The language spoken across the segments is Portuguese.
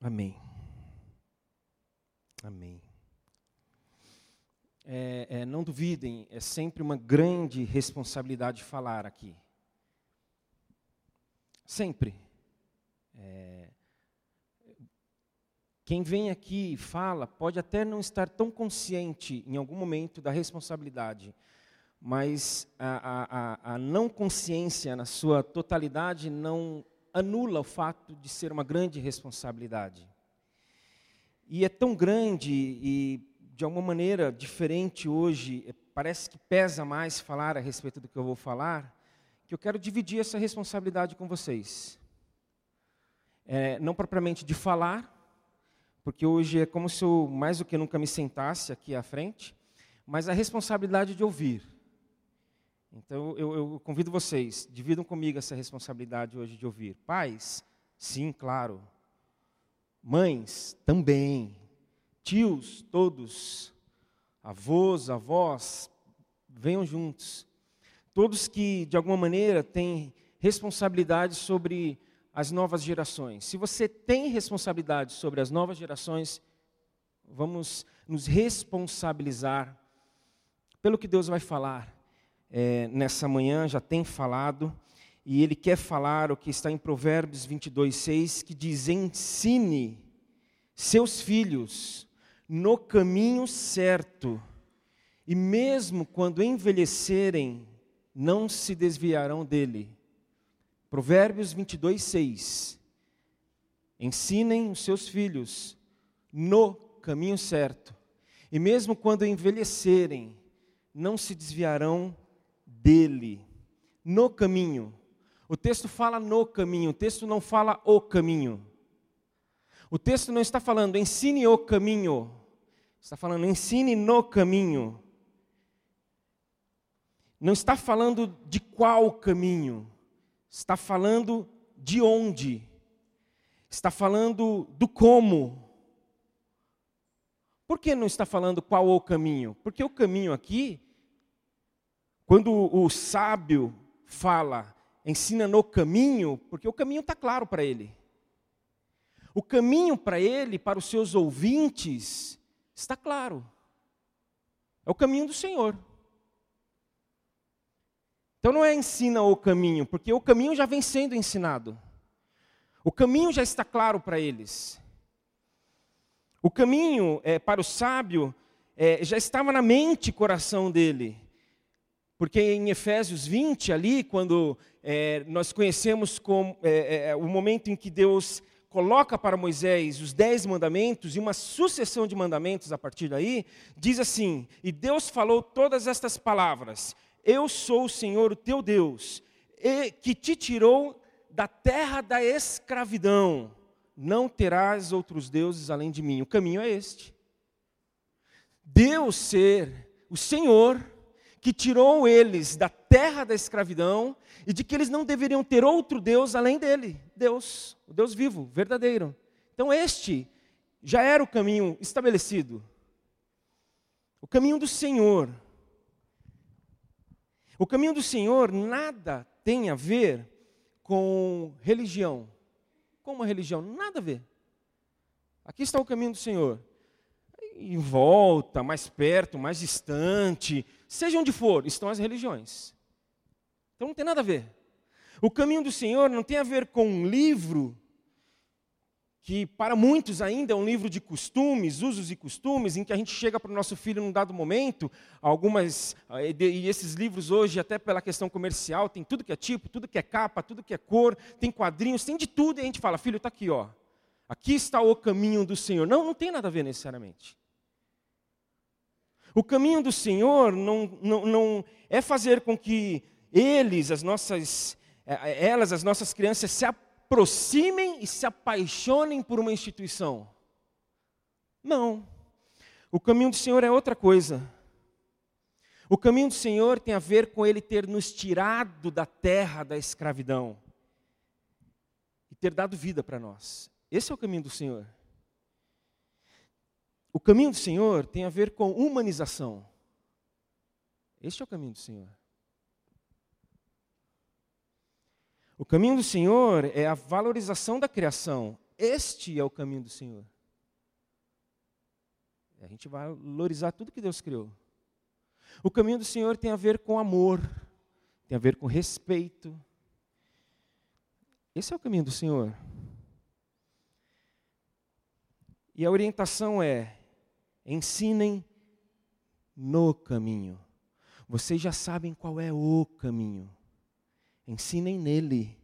Amém. Amém. É, é, não duvidem, é sempre uma grande responsabilidade falar aqui. Sempre. É, quem vem aqui e fala pode até não estar tão consciente em algum momento da responsabilidade, mas a, a, a não consciência na sua totalidade não anula o fato de ser uma grande responsabilidade. E é tão grande e, de alguma maneira, diferente hoje, é, parece que pesa mais falar a respeito do que eu vou falar, que eu quero dividir essa responsabilidade com vocês. É, não propriamente de falar, porque hoje é como se eu mais do que nunca me sentasse aqui à frente, mas a responsabilidade de ouvir. Então eu, eu convido vocês, dividam comigo essa responsabilidade hoje de ouvir. Pais, sim, claro. Mães, também. Tios, todos. Avós, avós, venham juntos. Todos que, de alguma maneira, têm responsabilidade sobre as novas gerações. Se você tem responsabilidade sobre as novas gerações, vamos nos responsabilizar pelo que Deus vai falar é, nessa manhã, já tem falado, e ele quer falar o que está em Provérbios 22, 6, que diz: ensine seus filhos no caminho certo, e mesmo quando envelhecerem, não se desviarão dele. Provérbios 22, 6. Ensinem os seus filhos no caminho certo, e mesmo quando envelhecerem, não se desviarão dele, no caminho. O texto fala no caminho, o texto não fala o caminho. O texto não está falando ensine o caminho, está falando ensine no caminho. Não está falando de qual caminho, está falando de onde, está falando do como. Por que não está falando qual o caminho? Porque o caminho aqui quando o sábio fala, ensina no caminho, porque o caminho está claro para ele. O caminho para ele, para os seus ouvintes, está claro. É o caminho do Senhor. Então não é ensina o caminho, porque o caminho já vem sendo ensinado. O caminho já está claro para eles. O caminho é, para o sábio é, já estava na mente e coração dele. Porque em Efésios 20, ali, quando é, nós conhecemos com, é, é, é, o momento em que Deus coloca para Moisés os dez mandamentos e uma sucessão de mandamentos a partir daí, diz assim: E Deus falou todas estas palavras: Eu sou o Senhor, o teu Deus, que te tirou da terra da escravidão. Não terás outros deuses além de mim. O caminho é este. Deus ser o Senhor que tirou eles da terra da escravidão e de que eles não deveriam ter outro Deus além dele, Deus, o Deus vivo, verdadeiro. Então este já era o caminho estabelecido. O caminho do Senhor. O caminho do Senhor nada tem a ver com religião. Com uma religião, nada a ver. Aqui está o caminho do Senhor em volta, mais perto, mais distante, seja onde for, estão as religiões. Então não tem nada a ver. O caminho do Senhor não tem a ver com um livro que para muitos ainda é um livro de costumes, usos e costumes, em que a gente chega para o nosso filho num dado momento, algumas, eh, e esses livros hoje, até pela questão comercial, tem tudo que é tipo, tudo que é capa, tudo que é cor, tem quadrinhos, tem de tudo, e a gente fala, filho, está aqui, ó. Aqui está o caminho do Senhor. Não, não tem nada a ver necessariamente. O caminho do Senhor não, não, não é fazer com que eles, as nossas, é, é, elas, as nossas crianças, se aproximem e se apaixonem por uma instituição. Não. O caminho do Senhor é outra coisa. O caminho do Senhor tem a ver com Ele ter nos tirado da terra da escravidão e ter dado vida para nós. Esse é o caminho do Senhor. O caminho do Senhor tem a ver com humanização. Este é o caminho do Senhor. O caminho do Senhor é a valorização da criação. este é o caminho do Senhor. A gente vai valorizar tudo que Deus criou. O caminho do Senhor tem a ver com amor, tem a ver com respeito. Esse é o caminho do Senhor. E a orientação é: ensinem no caminho. Vocês já sabem qual é o caminho. Ensinem nele.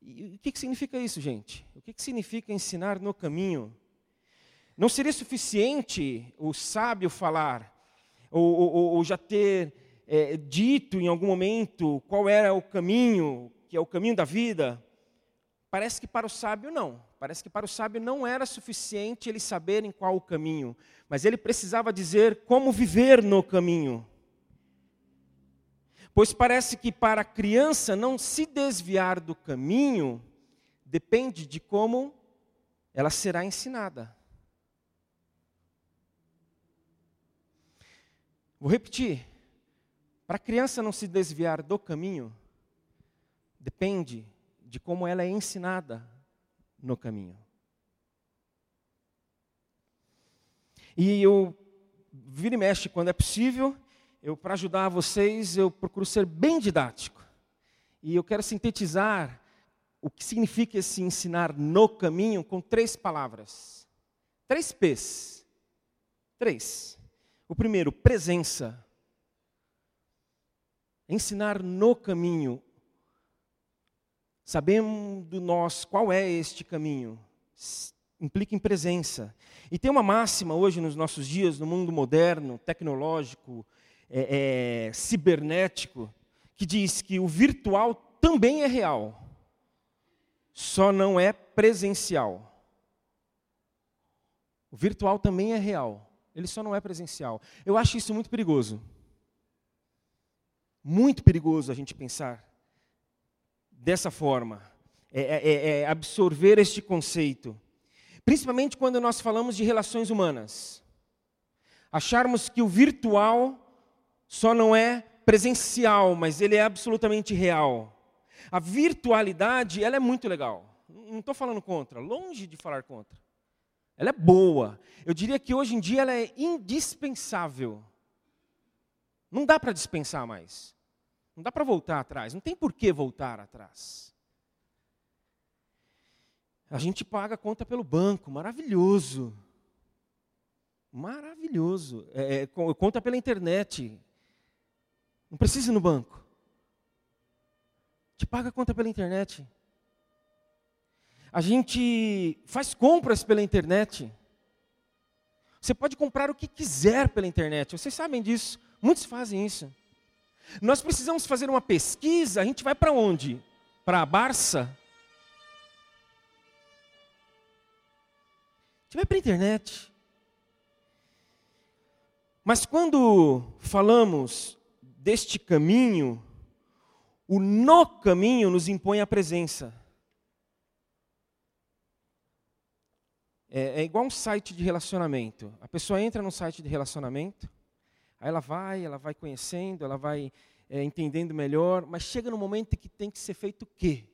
E o que, que significa isso, gente? O que, que significa ensinar no caminho? Não seria suficiente o sábio falar, ou, ou, ou já ter é, dito em algum momento qual era o caminho, que é o caminho da vida? Parece que para o sábio não. Parece que para o sábio não era suficiente ele saber em qual o caminho, mas ele precisava dizer como viver no caminho. Pois parece que para a criança não se desviar do caminho depende de como ela será ensinada. Vou repetir. Para a criança não se desviar do caminho, depende de como ela é ensinada no caminho. E eu vira e mexe quando é possível, eu para ajudar vocês, eu procuro ser bem didático. E eu quero sintetizar o que significa esse ensinar no caminho com três palavras. Três P's. Três. O primeiro, presença. Ensinar no caminho. Sabendo nós qual é este caminho, implica em presença. E tem uma máxima hoje nos nossos dias, no mundo moderno, tecnológico, é, é, cibernético, que diz que o virtual também é real, só não é presencial. O virtual também é real, ele só não é presencial. Eu acho isso muito perigoso. Muito perigoso a gente pensar dessa forma, é, é, é, é absorver este conceito. Principalmente quando nós falamos de relações humanas. Acharmos que o virtual só não é presencial, mas ele é absolutamente real. A virtualidade, ela é muito legal. Não estou falando contra, longe de falar contra. Ela é boa. Eu diria que hoje em dia ela é indispensável. Não dá para dispensar mais. Não dá para voltar atrás, não tem por que voltar atrás. A gente paga a conta pelo banco, maravilhoso. Maravilhoso. É, é conta pela internet. Não precisa ir no banco. Te paga a conta pela internet. A gente faz compras pela internet. Você pode comprar o que quiser pela internet. Vocês sabem disso. Muitos fazem isso. Nós precisamos fazer uma pesquisa, a gente vai para onde? Para a Barça? A gente vai para a internet. Mas quando falamos deste caminho, o no caminho nos impõe a presença. É, é, igual um site de relacionamento. A pessoa entra no site de relacionamento, Aí ela vai, ela vai conhecendo, ela vai é, entendendo melhor, mas chega no momento que tem que ser feito o quê?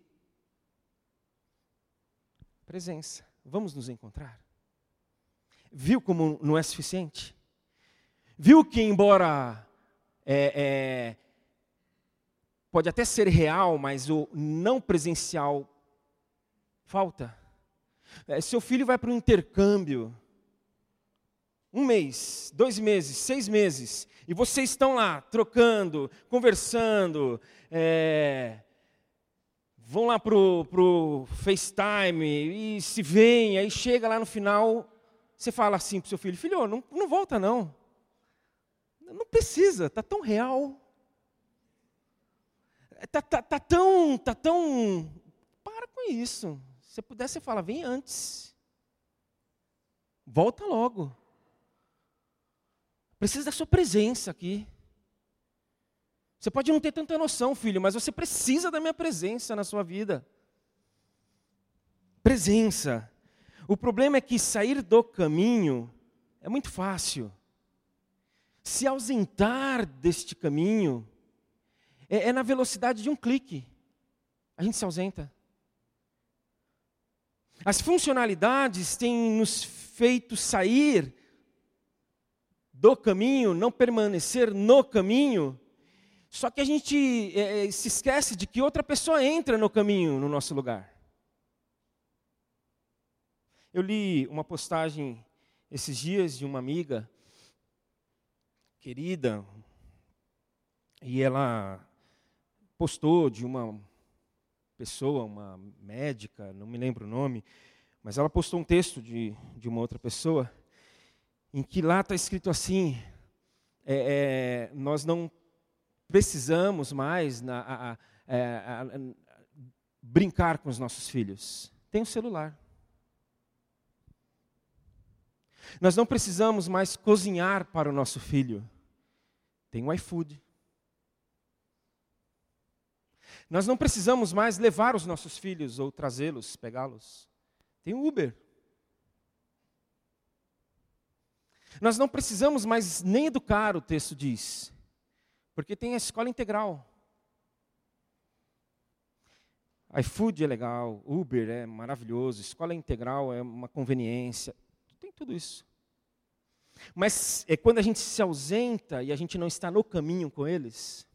Presença. Vamos nos encontrar. Viu como não é suficiente? Viu que, embora é, é, pode até ser real, mas o não presencial falta? Seu filho vai para um intercâmbio um mês, dois meses, seis meses, e vocês estão lá trocando, conversando, é, vão lá para o FaceTime e se veem, aí chega lá no final, você fala assim para o seu filho: Filho, não, não volta não. Não precisa, está tão real. Está tá, tá tão, tá tão. Para com isso. Se puder, você fala: Vem antes. Volta logo. Precisa da sua presença aqui. Você pode não ter tanta noção, filho, mas você precisa da minha presença na sua vida. Presença. O problema é que sair do caminho é muito fácil. Se ausentar deste caminho é, é na velocidade de um clique. A gente se ausenta. As funcionalidades têm nos feito sair do caminho, não permanecer no caminho. Só que a gente é, se esquece de que outra pessoa entra no caminho no nosso lugar. Eu li uma postagem esses dias de uma amiga querida, e ela postou de uma pessoa, uma médica, não me lembro o nome, mas ela postou um texto de, de uma outra pessoa, em que lá está escrito assim: é, é, nós não precisamos mais na, a, a, é, a, brincar com os nossos filhos. Tem o um celular. Nós não precisamos mais cozinhar para o nosso filho. Tem o iFood. Nós não precisamos mais levar os nossos filhos ou trazê-los, pegá-los. Tem o Uber. Nós não precisamos mais nem educar, o texto diz, porque tem a escola integral. iFood é legal, Uber é maravilhoso, escola integral é uma conveniência, tem tudo isso. Mas é quando a gente se ausenta e a gente não está no caminho com eles,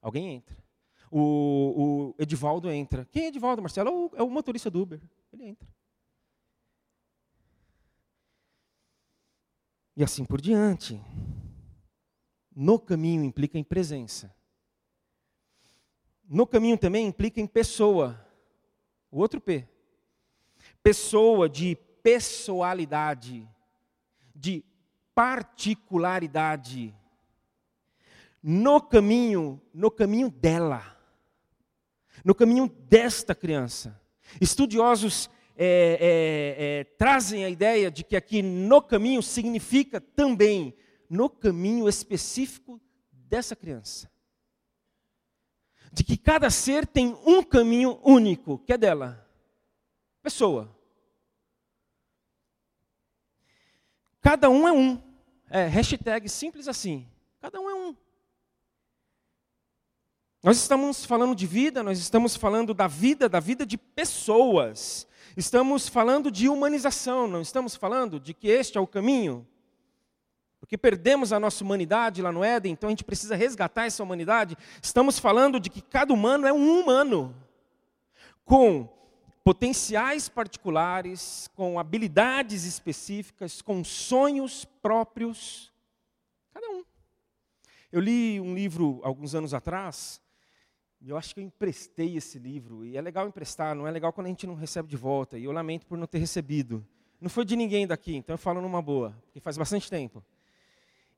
alguém entra. O, o Edivaldo entra. Quem é Edivaldo, Marcelo? É o, é o motorista do Uber. Ele entra. E assim por diante. No caminho implica em presença. No caminho também implica em pessoa. O outro P. Pessoa de pessoalidade, de particularidade. No caminho, no caminho dela. No caminho desta criança. Estudiosos é, é, é, trazem a ideia de que aqui no caminho significa também no caminho específico dessa criança. De que cada ser tem um caminho único, que é dela. Pessoa. Cada um é um. É, hashtag simples assim. Cada um é um. Nós estamos falando de vida, nós estamos falando da vida, da vida de pessoas. Estamos falando de humanização, não estamos falando de que este é o caminho. Porque perdemos a nossa humanidade lá no Éden, então a gente precisa resgatar essa humanidade. Estamos falando de que cada humano é um humano, com potenciais particulares, com habilidades específicas, com sonhos próprios. Cada um. Eu li um livro alguns anos atrás, eu acho que eu emprestei esse livro. E é legal emprestar, não é legal quando a gente não recebe de volta. E eu lamento por não ter recebido. Não foi de ninguém daqui, então eu falo numa boa, porque faz bastante tempo.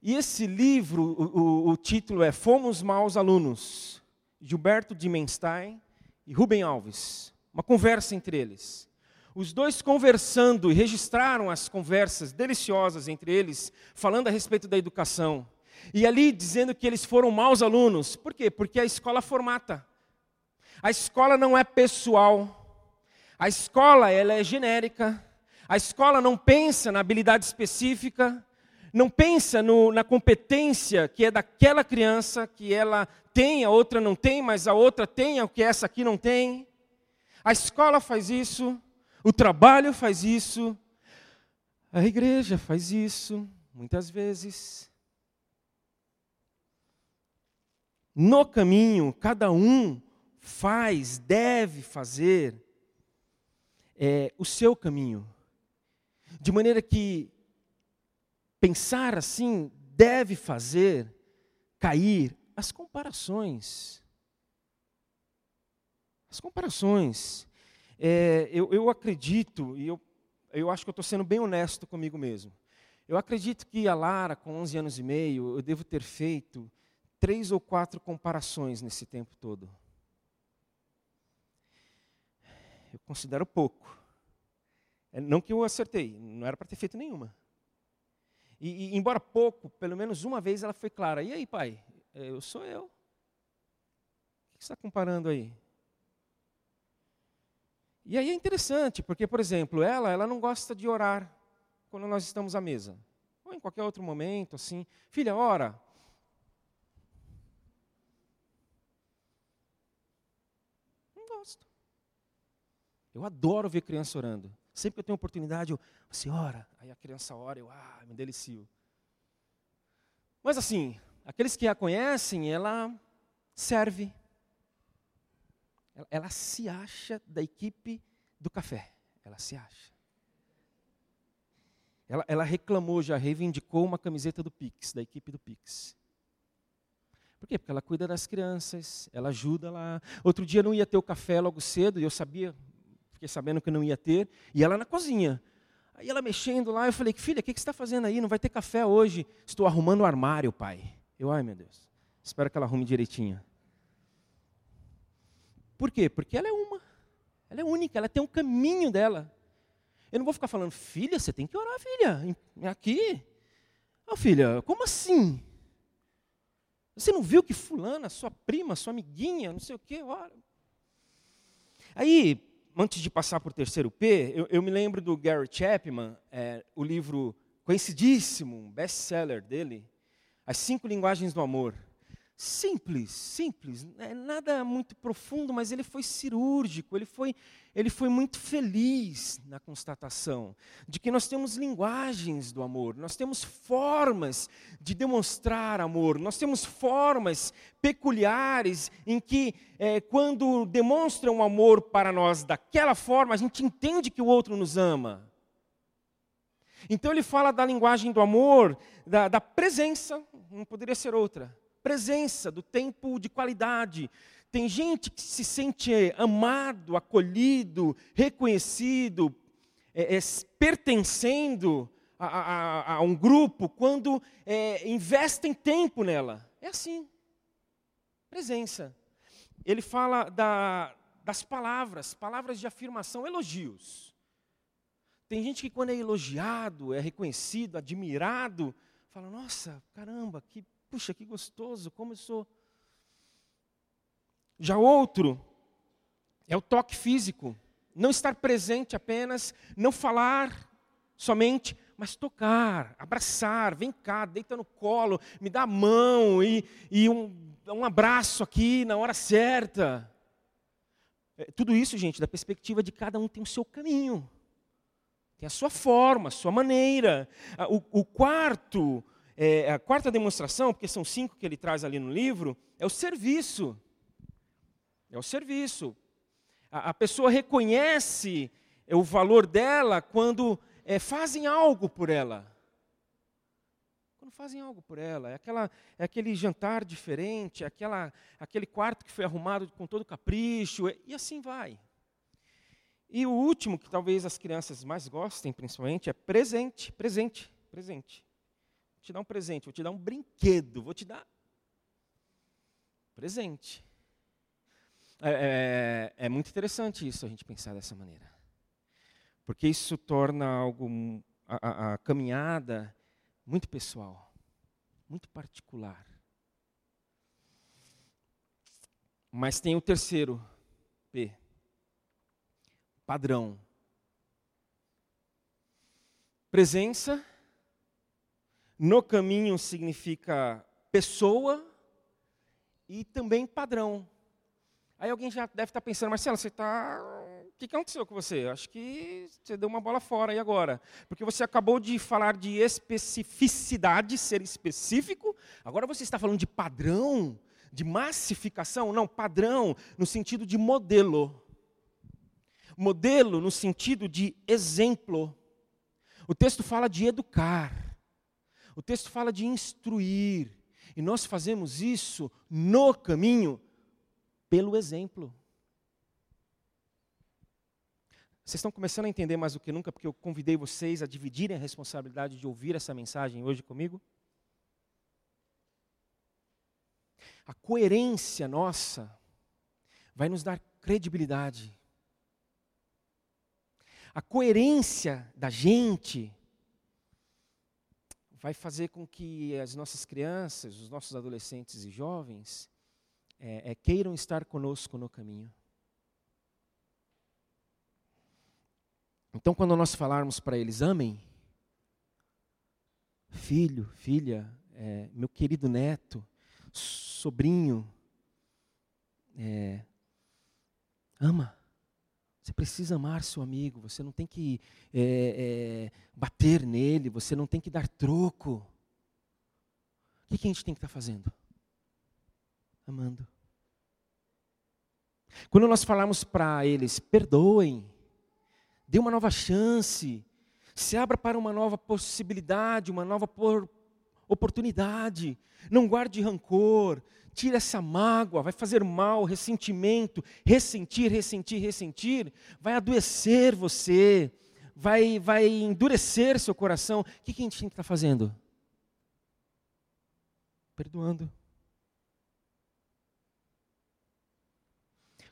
E esse livro, o, o, o título é Fomos Maus Alunos, Gilberto Dimenstein e Rubem Alves. Uma conversa entre eles. Os dois conversando e registraram as conversas deliciosas entre eles, falando a respeito da educação. E ali dizendo que eles foram maus alunos. Por quê? Porque a escola formata. A escola não é pessoal. A escola ela é genérica. A escola não pensa na habilidade específica, não pensa no, na competência que é daquela criança, que ela tem, a outra não tem, mas a outra tem, o que essa aqui não tem. A escola faz isso, o trabalho faz isso, a igreja faz isso, muitas vezes. No caminho, cada um faz, deve fazer é, o seu caminho. De maneira que pensar assim deve fazer cair as comparações. As comparações. É, eu, eu acredito, e eu, eu acho que eu estou sendo bem honesto comigo mesmo. Eu acredito que a Lara, com 11 anos e meio, eu devo ter feito três ou quatro comparações nesse tempo todo. Eu considero pouco. É, não que eu acertei, não era para ter feito nenhuma. E, e, embora pouco, pelo menos uma vez ela foi clara. E aí, pai? É, eu sou eu. O que você está comparando aí? E aí é interessante, porque, por exemplo, ela, ela não gosta de orar quando nós estamos à mesa. Ou em qualquer outro momento, assim. Filha, ora. Eu adoro ver criança orando. Sempre que eu tenho oportunidade, eu, você ora. Aí a criança ora, eu, ah, me delicio. Mas assim, aqueles que a conhecem, ela serve. Ela, ela se acha da equipe do café. Ela se acha. Ela, ela, reclamou, já reivindicou uma camiseta do Pix, da equipe do Pix. Por quê? Porque ela cuida das crianças, ela ajuda lá. Outro dia não ia ter o café logo cedo, e eu sabia, fiquei sabendo que não ia ter, e ela na cozinha. Aí ela mexendo lá, eu falei, filha, o que, que você está fazendo aí? Não vai ter café hoje. Estou arrumando o armário, pai. Eu, ai meu Deus, espero que ela arrume direitinho. Por quê? Porque ela é uma. Ela é única, ela tem um caminho dela. Eu não vou ficar falando, filha, você tem que orar, filha, aqui. Oh, filha, como assim? Você não viu que fulana, sua prima, sua amiguinha, não sei o quê, ora. Aí, antes de passar para o terceiro P, eu, eu, me lembro do Gary Chapman, é, o livro conhecidíssimo, um best-seller dele, As Cinco Linguagens do Amor. Simples, simples, é nada muito profundo, mas ele foi cirúrgico, ele foi, ele foi muito feliz na constatação de que nós temos linguagens do amor, nós temos formas de demonstrar amor, nós temos formas peculiares em que, é, quando demonstram amor para nós daquela forma, a gente entende que o outro nos ama. Então ele fala da linguagem do amor, da, da presença, não poderia ser outra presença, do tempo de qualidade. Tem gente que se sente amado, acolhido, reconhecido, é, é, pertencendo a, a, a, um grupo quando é, investem tempo nela. É assim. Presença. Ele fala da, das palavras, palavras de afirmação, elogios. Tem gente que quando é elogiado, é reconhecido, admirado, fala: Nossa, caramba, que Puxa, que gostoso, como eu sou. Já outro é o toque físico. Não estar presente apenas, não falar somente, mas tocar, abraçar, vem cá, deita no colo, me dá a mão e, e um, um abraço aqui na hora certa. É, tudo isso, gente, da perspectiva de cada um tem o seu caminho, tem a sua forma, a sua maneira. Ah, o, o quarto é, a quarta demonstração, porque são cinco que ele traz ali no livro, é o serviço. É o serviço. A, a pessoa reconhece o valor dela quando é, fazem algo por ela. Quando fazem algo por ela. É, aquela, é aquele jantar diferente, é aquela, aquele quarto que foi arrumado com todo capricho, e assim vai. E o último, que talvez as crianças mais gostem, principalmente, é presente, presente, presente te dar um presente, vou te dar um brinquedo, vou te dar presente. É, é, é, muito interessante isso, a gente pensar dessa maneira. Porque isso torna algo, a, a, a caminhada muito pessoal, muito particular. Mas tem o terceiro P. Padrão. Presença no caminho significa pessoa e também padrão. Aí alguém já deve estar pensando, Marcelo, você está. O que aconteceu com você? Acho que você deu uma bola fora aí agora. Porque você acabou de falar de especificidade, ser específico. Agora você está falando de padrão, de massificação. Não, padrão no sentido de modelo. Modelo no sentido de exemplo. O texto fala de educar. O texto fala de instruir. E nós fazemos isso no caminho pelo exemplo. Vocês estão começando a entender mais do que nunca, porque eu convidei vocês a dividirem a responsabilidade de ouvir essa mensagem hoje comigo? A coerência nossa vai nos dar credibilidade. A coerência da gente vai fazer com que as nossas crianças, os nossos adolescentes e jovens é, é, queiram estar conosco no caminho. Então, quando nós falarmos para eles, amem, filho, filha, é, meu querido neto, sobrinho, é, ama, Você precisa amar seu amigo, você não tem que é, é, bater nele, você não tem que dar troco. O que, que a gente tem que estar tá fazendo? Amando. Quando nós falamos para eles, perdoem, dê uma nova chance, se abra para uma nova possibilidade, uma nova oportunidade. Não guarde rancor, tire essa mágoa, vai fazer mal, ressentimento, ressentir, ressentir, ressentir, vai adoecer você, vai, vai endurecer seu coração. O que, que a gente tem que estar tá fazendo? Perdoando.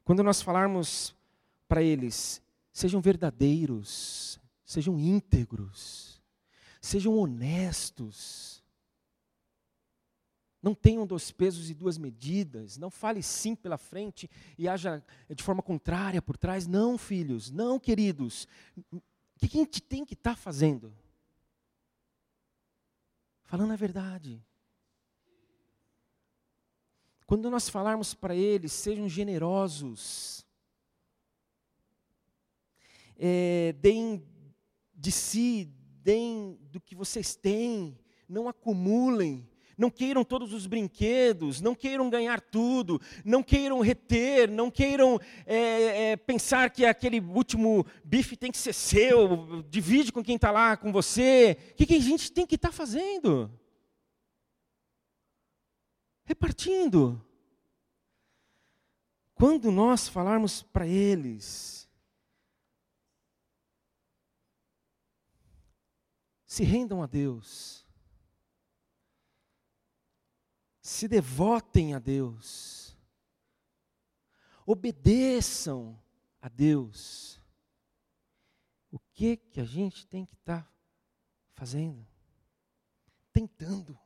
Quando nós falarmos para eles, sejam verdadeiros, sejam íntegros, sejam honestos. Não tenham dois pesos e duas medidas, não fale sim pela frente e haja de forma contrária por trás. Não, filhos, não, queridos. O que a gente tem que estar tá fazendo? Falando a verdade. Quando nós falarmos para eles, sejam generosos, é, deem de si, deem do que vocês têm, não acumulem, não queiram todos os brinquedos, não queiram ganhar tudo, não queiram reter, não queiram é, é, pensar que aquele último bife tem que ser seu, divide com quem está lá com você. O que, que a gente tem que estar tá fazendo? Repartindo. Quando nós falarmos para eles, se rendam a Deus, se devotem a Deus, obedeçam a Deus. O que que a gente tem que estar tá fazendo? Tentando.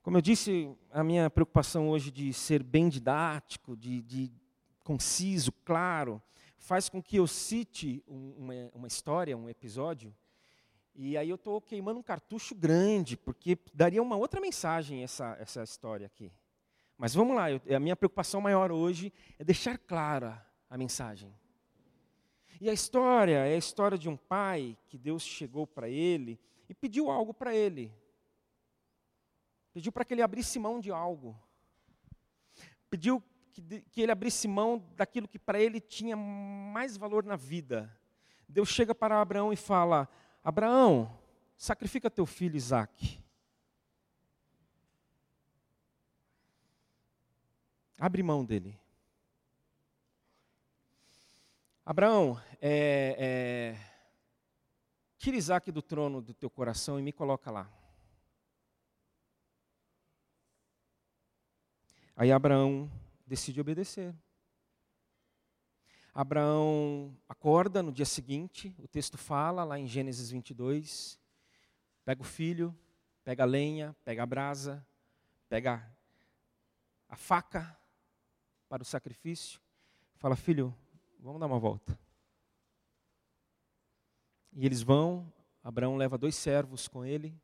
Como eu disse, a minha preocupação hoje de ser bem didático, de, de conciso, claro, faz com que eu cite uma, uma história, um episódio, e aí eu estou queimando um cartucho grande, porque daria uma outra mensagem essa, essa história aqui. Mas vamos lá, eu, a minha preocupação maior hoje é deixar clara a mensagem. E a história é a história de um pai que Deus chegou para ele e pediu algo para ele. Pediu para que ele abrisse mão de algo. Pediu que, que ele abrisse mão daquilo que para ele tinha mais valor na vida. Deus chega para Abraão e fala: Abraão, sacrifica teu filho Isaque. Abre mão dele. Abraão, é, é, tira Isaac do trono do teu coração e me coloca lá. Aí Abraão decide obedecer. Abraão acorda no dia seguinte, o texto fala lá em Gênesis 22, pega o filho, pega a lenha, pega a brasa, pega a faca para o sacrifício, fala: Filho, vamos dar uma volta. E eles vão, Abraão leva dois servos com ele,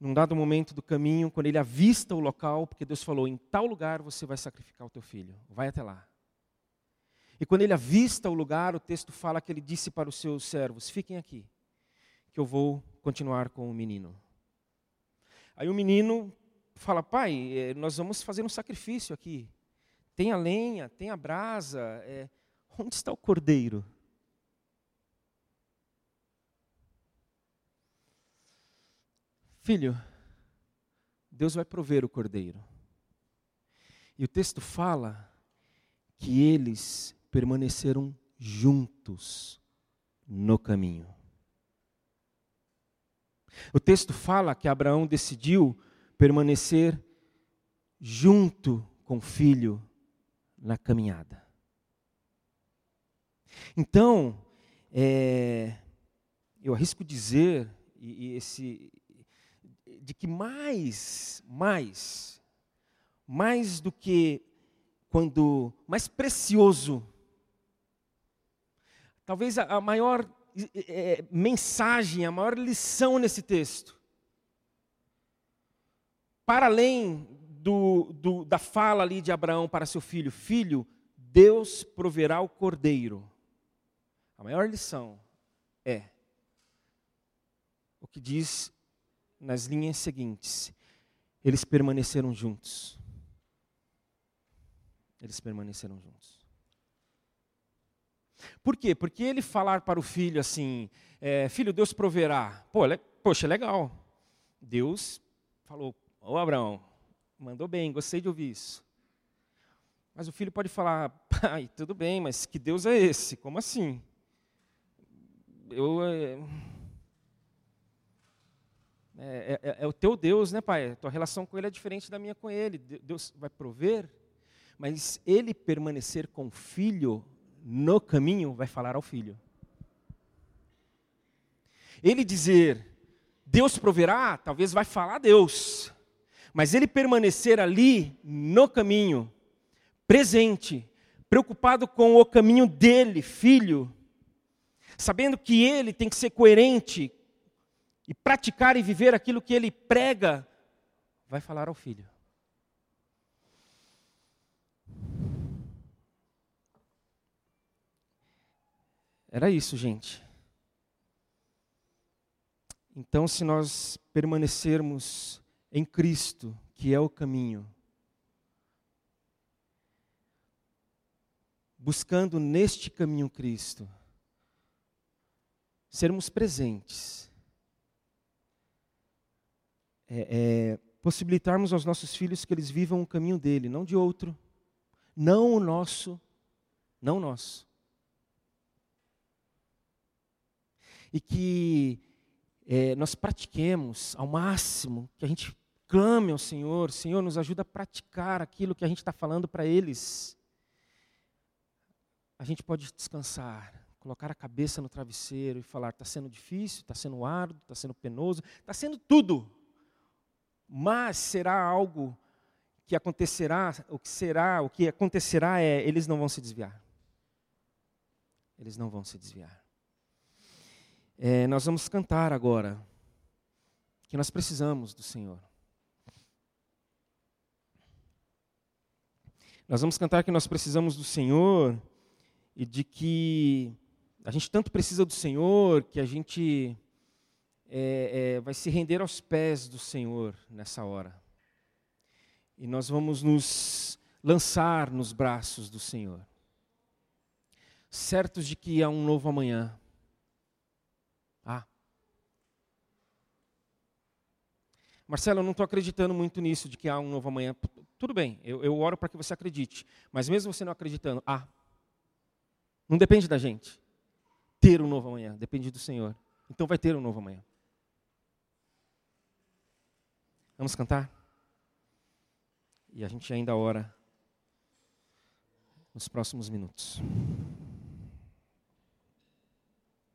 num dado momento do caminho, quando ele avista o local, porque Deus falou: em tal lugar você vai sacrificar o teu filho, vai até lá. E quando ele avista o lugar, o texto fala que ele disse para os seus servos: fiquem aqui, que eu vou continuar com o menino. Aí o menino fala: pai, eh, nós vamos fazer um sacrifício aqui. Tem a lenha, tem a brasa, é, onde está o cordeiro? Filho, Deus vai prover o cordeiro. E o texto fala que eles permaneceram juntos no caminho. O texto fala que Abraão decidiu permanecer junto com o filho na caminhada. Então, é, eu arrisco dizer, e, e esse, de que mais, mais, mais do que quando, mais precioso, talvez a, maior é, mensagem, a maior lição nesse texto, para além do, do, da fala ali de Abraão para seu filho: Filho, Deus proverá o cordeiro. A maior lição é o que diz nas linhas seguintes: eles permaneceram juntos. Eles permaneceram juntos. Por quê? Porque ele falar para o filho assim: é, Filho, Deus proverá. Pô, le, poxa, legal. Deus falou: Ô Abraão, mandou bem, gostei de ouvir isso. Mas o filho pode falar: Pai, tudo bem, mas que Deus é esse? Como assim? Eu. É, é, é, é, o teu Deus, né, pai? A tua relação com ele é diferente da minha com ele. Deus vai prover, mas ele permanecer com o filho no caminho vai falar ao filho. Ele dizer, Deus proverá, talvez vai falar a Deus, mas ele permanecer ali no caminho, presente, preocupado com o caminho dele, filho, sabendo que ele tem que ser coerente e praticar e viver aquilo que ele prega, vai falar ao filho. Era isso, gente. Então, se nós permanecermos em Cristo, que é o caminho, buscando neste caminho Cristo, sermos presentes, é, é, possibilitarmos aos nossos filhos que eles vivam o caminho dele, não de outro, não o nosso, não o nosso. E que é, nós pratiquemos ao máximo, que a gente clame ao Senhor, Senhor, nos ajuda a praticar aquilo que a gente está falando para eles. A gente pode descansar, colocar a cabeça no travesseiro e falar: está sendo difícil, está sendo árduo, está sendo penoso, está sendo tudo. Mas será algo que acontecerá, o que será, o que acontecerá é, eles não vão se desviar. Eles não vão se desviar. É, nós vamos cantar agora que nós precisamos do Senhor. Nós vamos cantar que nós precisamos do Senhor e de que a gente tanto precisa do Senhor que a gente é, é, vai se render aos pés do Senhor nessa hora. E nós vamos nos lançar nos braços do Senhor, certos de que há um novo amanhã. Ah. Marcelo, eu não estou acreditando muito nisso, de que há um novo amanhã. Tudo bem, eu, eu oro para que você acredite. Mas mesmo você não acreditando, ah, não depende da gente. Ter um novo amanhã, depende do Senhor. Então vai ter um novo amanhã. Vamos cantar? E a gente ainda ora nos próximos minutos.